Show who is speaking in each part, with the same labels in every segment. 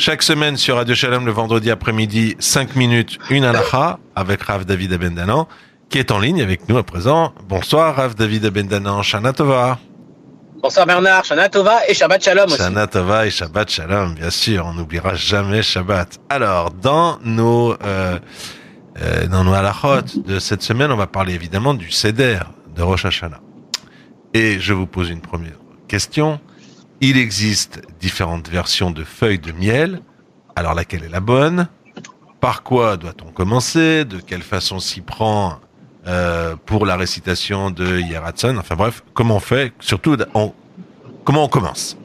Speaker 1: Chaque semaine sur Radio Shalom le vendredi après-midi, 5 minutes, une halakha avec Rav David Abendanan qui est en ligne avec nous à présent. Bonsoir Rav David Abendanan, Shana Tova.
Speaker 2: Bonsoir Bernard, Shana Tova et Shabbat Shalom aussi.
Speaker 1: Shana Tova et Shabbat Shalom, bien sûr, on n'oubliera jamais Shabbat. Alors, dans nos euh, euh, dans nos halachot de cette semaine, on va parler évidemment du Seder de Rosh Hashanah. Et je vous pose une première question. Il existe différentes versions de feuilles de miel. Alors laquelle est la bonne? Par quoi doit-on commencer? De quelle façon s'y prend euh, pour la récitation de Yeratzon Enfin bref, comment on fait? Surtout, comment on commence?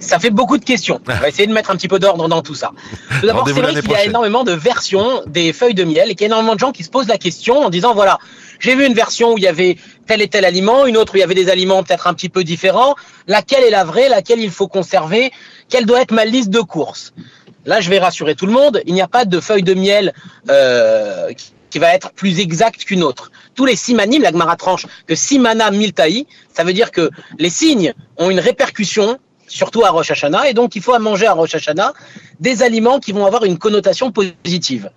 Speaker 2: Ça fait beaucoup de questions. On va essayer de mettre un petit peu d'ordre dans tout ça. Tout d'abord, c'est vrai qu'il y a énormément de versions des feuilles de miel et qu'il y a énormément de gens qui se posent la question en disant voilà, j'ai vu une version où il y avait tel et tel aliment, une autre où il y avait des aliments peut-être un petit peu différents. Laquelle est la vraie? Laquelle il faut conserver? Quelle doit être ma liste de courses? Là, je vais rassurer tout le monde. Il n'y a pas de feuille de miel euh, qui va être plus exacte qu'une autre. Tous les simanim, la Gemara tranche que simana miltaï, ça veut dire que les signes ont une répercussion surtout à Rosh Hashanah, et donc il faut manger à Rosh Hashanah des aliments qui vont avoir une connotation positive.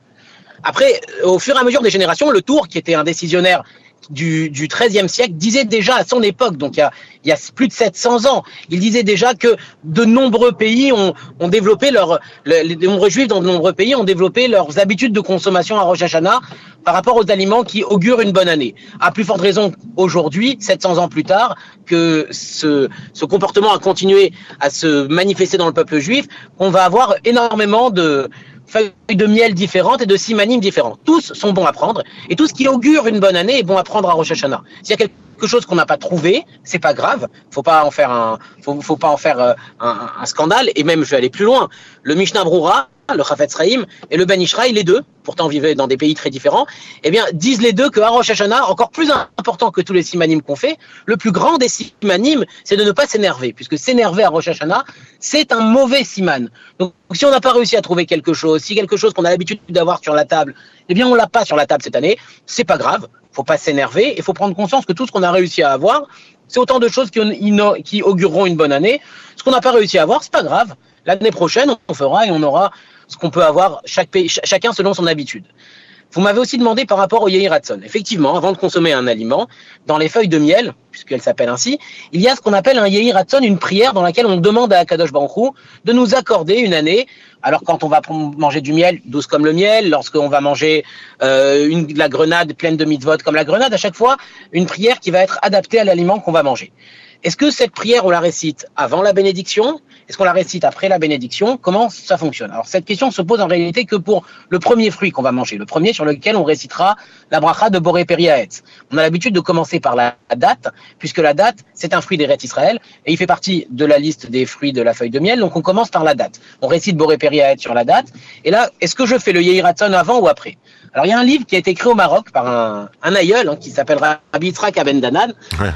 Speaker 2: Après, au fur et à mesure des générations, le Tour, qui était un décisionnaire du, du XIIIe siècle disait déjà à son époque, donc il y, a, plus de 700 ans, il disait déjà que de nombreux pays ont, ont développé leur, les nombreux juifs dans de nombreux pays ont développé leurs habitudes de consommation à Rosh Hashanah par rapport aux aliments qui augurent une bonne année. À plus forte raison aujourd'hui, 700 ans plus tard, que ce, ce comportement a continué à se manifester dans le peuple juif, on va avoir énormément de, feuilles de miel différentes et de simanimes différents. Tous sont bons à prendre et tout ce qui augure une bonne année est bon à prendre à Rosh Hashanah. S'il y a quelque chose qu'on n'a pas trouvé, c'est pas grave. Faut pas en faire un, faut, pas en faire euh, un, un, scandale. Et même, je vais aller plus loin. Le Mishnah Brura le Chafetz Raïm et le Ben Ishraï, les deux, pourtant vivaient dans des pays très différents, eh bien, disent les deux que Rosh Hashanah, encore plus important que tous les simanim qu'on fait, le plus grand des simanim, c'est de ne pas s'énerver, puisque s'énerver à Rosh Hashanah, c'est un mauvais siman. Donc, si on n'a pas réussi à trouver quelque chose, si quelque chose qu'on a l'habitude d'avoir sur la table, eh bien, on l'a pas sur la table cette année, c'est pas grave, faut pas s'énerver, il faut prendre conscience que tout ce qu'on a réussi à avoir, c'est autant de choses qui, qui augureront une bonne année. Ce qu'on n'a pas réussi à avoir, c'est pas grave. L'année prochaine, on fera et on aura ce qu'on peut avoir chaque pays, chacun selon son habitude. Vous m'avez aussi demandé par rapport au Yehiratson. Effectivement, avant de consommer un aliment, dans les feuilles de miel, puisqu'elles s'appellent ainsi, il y a ce qu'on appelle un Yehiratson, une prière dans laquelle on demande à Akadosh Baruch de nous accorder une année. Alors quand on va manger du miel, douce comme le miel, lorsqu'on va manger euh, une, la grenade pleine de mitzvot comme la grenade, à chaque fois, une prière qui va être adaptée à l'aliment qu'on va manger. Est-ce que cette prière, on la récite avant la bénédiction est-ce qu'on la récite après la bénédiction? Comment ça fonctionne? Alors cette question se pose en réalité que pour le premier fruit qu'on va manger, le premier sur lequel on récitera la bracha de Boré Periaetz. On a l'habitude de commencer par la date, puisque la date, c'est un fruit des rêtes Israël, et il fait partie de la liste des fruits de la feuille de miel, donc on commence par la date. On récite Boré Periaetz sur la date, et là, est-ce que je fais le Yehiraton avant ou après? Alors il y a un livre qui a été écrit au Maroc par un, un aïeul hein, qui s'appelle Rabbi Yitzhak Abendanan,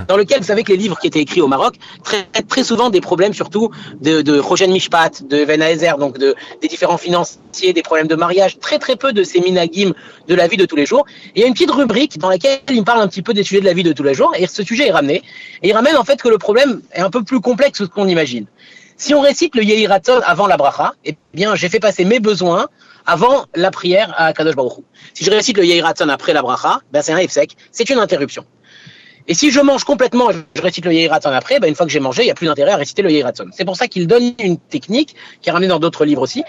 Speaker 2: dans lequel vous savez que les livres qui étaient écrits au Maroc traitent très souvent des problèmes surtout de, de Rogen Mishpat, de Venaezer, donc de, des différents financiers, des problèmes de mariage, très très peu de ces minagim de la vie de tous les jours. Et il y a une petite rubrique dans laquelle il parle un petit peu des sujets de la vie de tous les jours, et ce sujet est ramené. Et il ramène en fait que le problème est un peu plus complexe que ce qu'on imagine. Si on récite le Yehiraton avant la bracha, eh bien j'ai fait passer mes besoins avant la prière à Kadosh Baruch Si je récite le Yehiratzon après la bracha, ben c'est un sec, c'est une interruption. Et si je mange complètement, je récite le Yehiratzon après, ben une fois que j'ai mangé, il n'y a plus d'intérêt à réciter le Yehiratzon. C'est pour ça qu'il donne une technique, qui est ramenée dans d'autres livres aussi,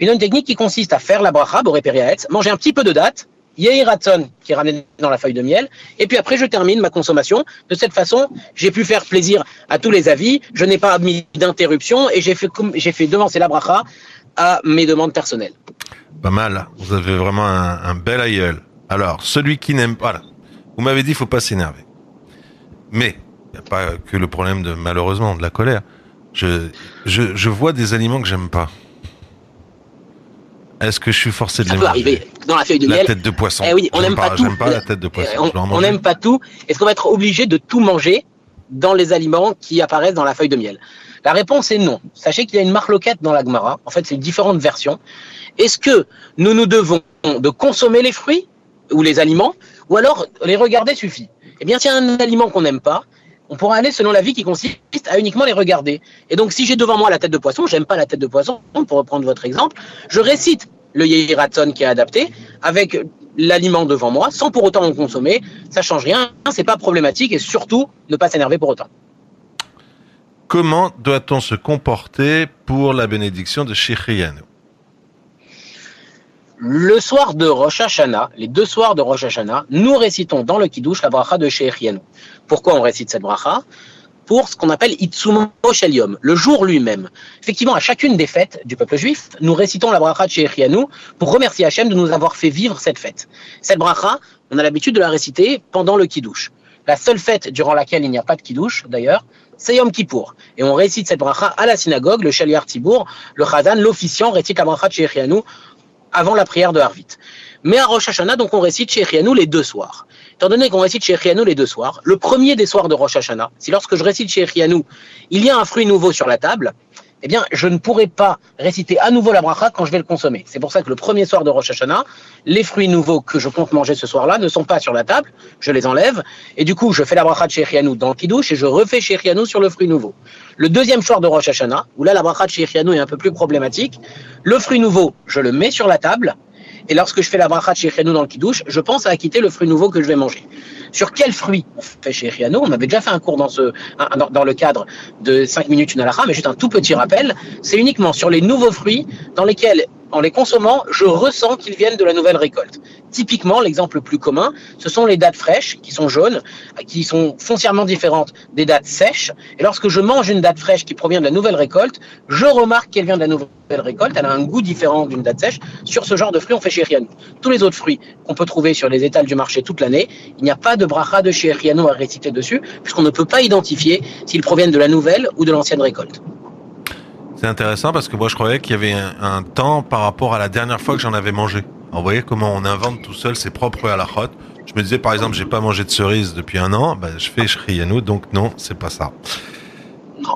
Speaker 2: une, technique qui consiste à faire la bracha, Boré manger un petit peu de date, Yehiratzon, qui est ramené dans la feuille de miel, et puis après je termine ma consommation. De cette façon, j'ai pu faire plaisir à tous les avis, je n'ai pas mis d'interruption, et j'ai fait, j'ai fait devancer la bracha à mes demandes personnelles.
Speaker 1: Pas mal. Vous avez vraiment un, bel aïeul. Alors, celui qui n'aime pas, vous m'avez dit, il faut pas s'énerver. Mais, il n'y a pas que le problème de, malheureusement, de la colère. Je, je, je vois des aliments que j'aime pas. Est-ce que je suis forcé de
Speaker 2: ça
Speaker 1: les
Speaker 2: peut arriver dans la feuille de
Speaker 1: la
Speaker 2: miel.
Speaker 1: tête de poisson.
Speaker 2: Eh oui, on n'aime pas, tout.
Speaker 1: J'aime pas la tête de poisson.
Speaker 2: On n'aime pas tout. Est-ce qu'on va être obligé de tout manger dans les aliments qui apparaissent dans la feuille de miel La réponse est non. Sachez qu'il y a une marloquette dans la Gemara. En fait, c'est différentes versions. Est-ce que nous nous devons de consommer les fruits ou les aliments, ou alors les regarder suffit? Eh bien, s'il y a un aliment qu'on n'aime pas, on pourra aller selon la vie qui consiste à uniquement les regarder. Et donc, si j'ai devant moi la tête de poisson, j'aime pas la tête de poisson, pour reprendre votre exemple, je récite le Yehiratson qui est adapté avec l'aliment devant moi, sans pour autant en consommer. Ça change rien, c'est pas problématique et surtout ne pas s'énerver pour autant.
Speaker 1: Comment doit-on se comporter pour la bénédiction de Shechriyanou
Speaker 2: le soir de Rosh Hashanah, les deux soirs de Rosh Hashanah, nous récitons dans le Kiddush la bracha de Sheikh Pourquoi on récite cette bracha? Pour ce qu'on appelle Itsumo Shelium, le jour lui-même. Effectivement, à chacune des fêtes du peuple juif, nous récitons la bracha de Sheikh pour remercier Hachem de nous avoir fait vivre cette fête. Cette bracha, on a l'habitude de la réciter pendant le Kiddush. La seule fête durant laquelle il n'y a pas de Kiddush, d'ailleurs, c'est Yom Kippour. Et on récite cette bracha à la synagogue, le Shaliar Tibour, le Chazan, l'officiant récite la bracha de Sheikh avant la prière de Harvit. Mais à Rosh Hashanah, donc on récite chez les deux soirs. Étant donné qu'on récite chez les deux soirs, le premier des soirs de Rosh Hashanah, si lorsque je récite chez il y a un fruit nouveau sur la table, eh bien, je ne pourrai pas réciter à nouveau la bracha quand je vais le consommer. C'est pour ça que le premier soir de Rosh Hashanah, les fruits nouveaux que je compte manger ce soir-là ne sont pas sur la table, je les enlève, et du coup, je fais la bracha de Shechianou dans le kiddush et je refais Shechianou sur le fruit nouveau. Le deuxième soir de Rosh Hashanah, où là, la bracha de Shechianou est un peu plus problématique, le fruit nouveau, je le mets sur la table, et lorsque je fais la bracha de Shechianou dans le kiddush, je pense à acquitter le fruit nouveau que je vais manger. Sur quel fruit on fait chez Riano On avait déjà fait un cours dans, ce, dans, le cadre de 5 minutes une halakha, mais juste un tout petit rappel. C'est uniquement sur les nouveaux fruits dans lesquels en les consommant, je ressens qu'ils viennent de la nouvelle récolte. Typiquement, l'exemple le plus commun, ce sont les dattes fraîches, qui sont jaunes, qui sont foncièrement différentes des dattes sèches. Et lorsque je mange une date fraîche qui provient de la nouvelle récolte, je remarque qu'elle vient de la nouvelle récolte. Elle a un goût différent d'une date sèche. Sur ce genre de fruits, on fait Riano. Tous les autres fruits qu'on peut trouver sur les étals du marché toute l'année, il n'y a pas de bracha de Riano à réciter dessus, puisqu'on ne peut pas identifier s'ils proviennent de la nouvelle ou de l'ancienne récolte.
Speaker 1: C'est intéressant parce que moi je croyais qu'il y avait un, temps par rapport à la dernière fois que j'en avais mangé. vous voyez comment on invente tout seul ses propres halakhot. Je me disais par exemple j'ai pas mangé de cerise depuis un an, ben, je fais shriyanu, donc non, c'est pas ça.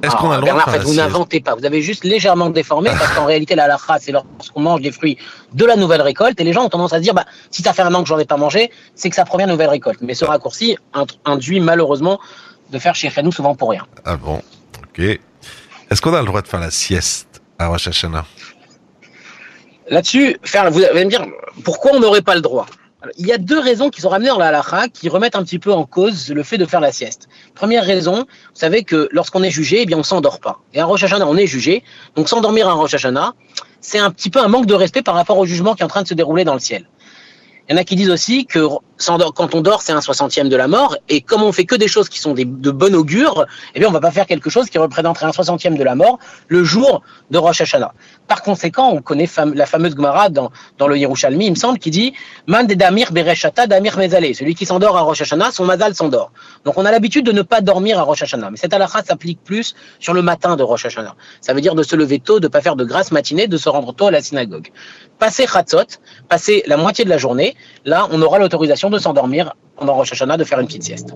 Speaker 2: Est-ce qu'on a le droit Vous n'inventez pas, vous avez juste légèrement déformé parce qu'en réalité la halakha c'est lorsqu'on mange des fruits de la nouvelle récolte et les gens ont tendance à se dire bah si ça fait un an que j'en ai pas mangé, c'est que ça provient de nouvelle récolte. Mais ce raccourci induit malheureusement de faire chez nous souvent pour rien.
Speaker 1: Ah bon, ok. Est-ce qu'on a le droit de faire la sieste à Rosh Hashanah?
Speaker 2: Là-dessus, vous allez me dire, pourquoi on n'aurait pas le droit? Il y a deux raisons qui sont ramenées dans la halakha qui remettent un petit peu en cause le fait de faire la sieste. Première raison, vous savez que lorsqu'on est jugé, eh bien on s'endort pas. Et à Rosh Hashanah, on est jugé. Donc s'endormir à Rosh Hashanah, c'est un petit peu un manque de respect par rapport au jugement qui est en train de se dérouler dans le ciel. Il y en a qui disent aussi que quand on dort, c'est un soixantième de la mort, et comme on fait que des choses qui sont de bon augure, eh bien, on va pas faire quelque chose qui représenterait un soixantième de la mort le jour de Rosh Hashanah. Par conséquent, on connaît la fameuse Gemara dans, dans le Yerushalmi, il me semble, qui dit Man de Damir Bereshata Damir Mezale. Celui qui s'endort à Rosh Hashanah, son mazal s'endort. Donc on a l'habitude de ne pas dormir à Rosh Hashanah. Mais cette halakha s'applique plus sur le matin de Rosh Hashanah. Ça veut dire de se lever tôt, de pas faire de grasse matinée, de se rendre tôt à la synagogue. Passer Chatzot, passer la moitié de la journée, là, on aura l'autorisation de s'endormir pendant Rosh Hashanah, de faire une petite sieste.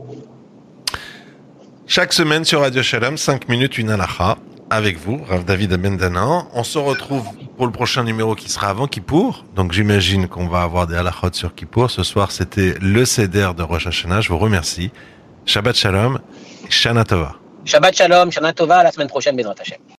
Speaker 1: Chaque semaine sur Radio Shalom, 5 minutes, une halakha avec vous, Rav David Abendanan. On se retrouve pour le prochain numéro qui sera avant Kippour. Donc j'imagine qu'on va avoir des halachot sur Kippour. Ce soir, c'était le CEDER de Rosh Hashanah. Je vous remercie. Shabbat Shalom, Shana Tova.
Speaker 2: Shabbat Shalom, Shana Tova, à la semaine prochaine, Bezrat Hashem.